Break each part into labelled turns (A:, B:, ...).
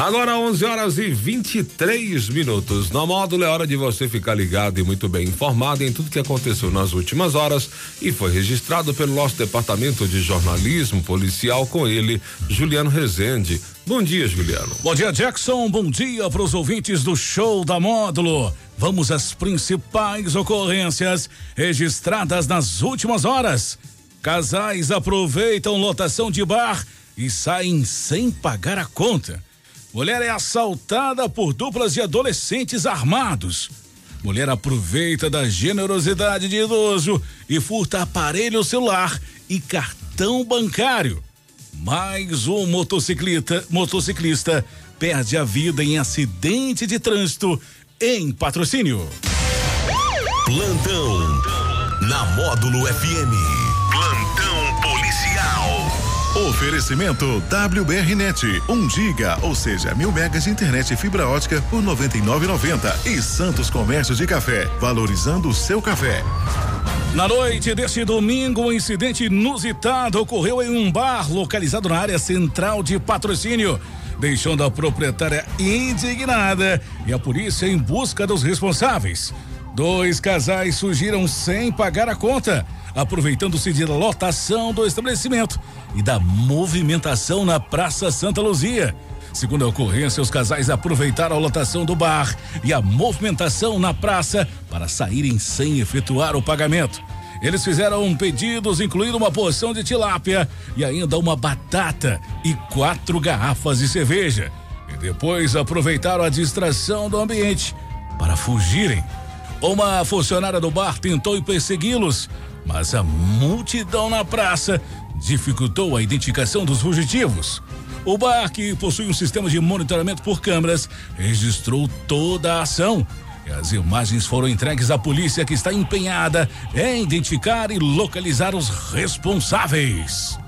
A: Agora 11 horas e 23 minutos. No módulo é hora de você ficar ligado e muito bem informado em tudo que aconteceu nas últimas horas e foi registrado pelo nosso departamento de jornalismo policial com ele, Juliano Rezende. Bom dia, Juliano.
B: Bom dia, Jackson. Bom dia para os ouvintes do show da módulo. Vamos às principais ocorrências registradas nas últimas horas. Casais aproveitam lotação de bar e saem sem pagar a conta. Mulher é assaltada por duplas de adolescentes armados. Mulher aproveita da generosidade de idoso e furta aparelho celular e cartão bancário. Mais um motociclista, motociclista perde a vida em acidente de trânsito em patrocínio.
C: Plantão na Módulo FM. Oferecimento WBRnet, 1 giga, ou seja, mil megas de internet e fibra ótica por 99,90 e Santos Comércio de Café, valorizando o seu café.
B: Na noite deste domingo, um incidente inusitado ocorreu em um bar localizado na área central de patrocínio, deixando a proprietária indignada e a polícia em busca dos responsáveis. Dois casais surgiram sem pagar a conta aproveitando-se de lotação do estabelecimento e da movimentação na Praça Santa Luzia. Segundo a ocorrência, os casais aproveitaram a lotação do bar e a movimentação na praça para saírem sem efetuar o pagamento. Eles fizeram pedidos, incluindo uma porção de tilápia e ainda uma batata e quatro garrafas de cerveja. E depois aproveitaram a distração do ambiente para fugirem. Uma funcionária do bar tentou persegui-los, mas a multidão na praça dificultou a identificação dos fugitivos. O bar, que possui um sistema de monitoramento por câmeras, registrou toda a ação. E as imagens foram entregues à polícia, que está empenhada em identificar e localizar os responsáveis.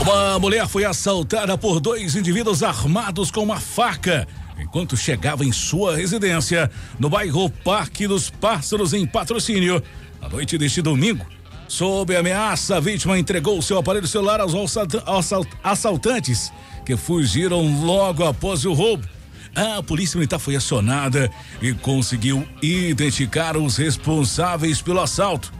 B: Uma mulher foi assaltada por dois indivíduos armados com uma faca enquanto chegava em sua residência no bairro Parque dos Pássaros, em patrocínio. Na noite deste domingo, sob ameaça, a vítima entregou seu aparelho celular aos assaltantes que fugiram logo após o roubo. A polícia militar foi acionada e conseguiu identificar os responsáveis pelo assalto.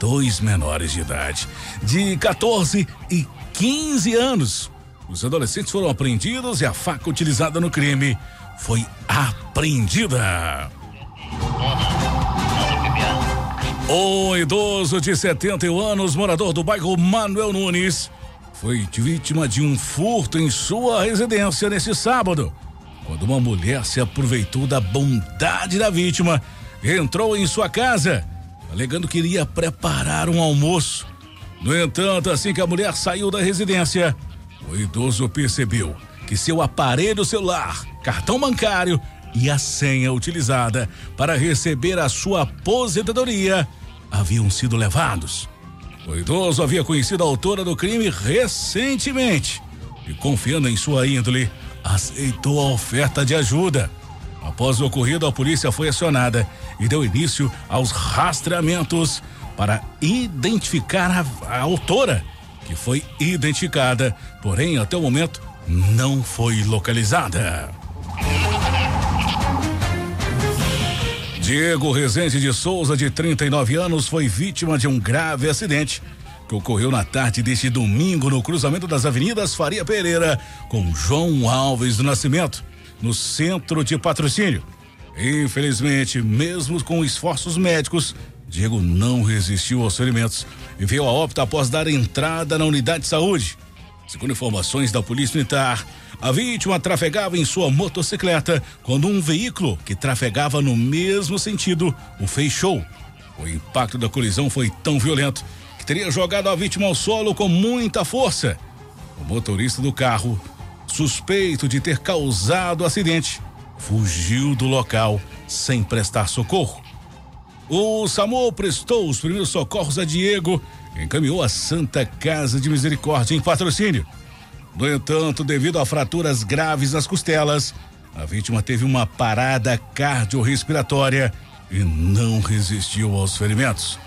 B: Dois menores de idade, de 14 e 15 anos. Os adolescentes foram apreendidos e a faca utilizada no crime foi apreendida. O idoso de 71 anos, morador do bairro Manuel Nunes, foi vítima de um furto em sua residência neste sábado, quando uma mulher se aproveitou da bondade da vítima e entrou em sua casa, alegando que iria preparar um almoço. No entanto, assim que a mulher saiu da residência, o idoso percebeu que seu aparelho celular, cartão bancário e a senha utilizada para receber a sua aposentadoria haviam sido levados. O idoso havia conhecido a autora do crime recentemente e, confiando em sua índole, aceitou a oferta de ajuda. Após o ocorrido, a polícia foi acionada e deu início aos rastreamentos para identificar a, a autora, que foi identificada, porém, até o momento, não foi localizada. Diego Rezende de Souza, de 39 anos, foi vítima de um grave acidente que ocorreu na tarde deste domingo no cruzamento das avenidas Faria Pereira com João Alves do Nascimento, no centro de patrocínio. Infelizmente, mesmo com esforços médicos, Diego não resistiu aos ferimentos e veio a óbito após dar entrada na unidade de saúde. Segundo informações da Polícia Militar, a vítima trafegava em sua motocicleta quando um veículo que trafegava no mesmo sentido o fechou. O impacto da colisão foi tão violento que teria jogado a vítima ao solo com muita força. O motorista do carro, suspeito de ter causado o acidente, fugiu do local sem prestar socorro. O SAMU prestou os primeiros socorros a Diego encaminhou a Santa Casa de Misericórdia em patrocínio. No entanto, devido a fraturas graves nas costelas, a vítima teve uma parada cardiorrespiratória e não resistiu aos ferimentos.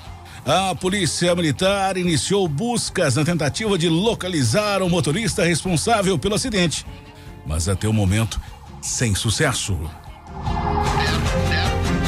B: A Polícia Militar iniciou buscas na tentativa de localizar o motorista responsável pelo acidente, mas até o momento sem sucesso.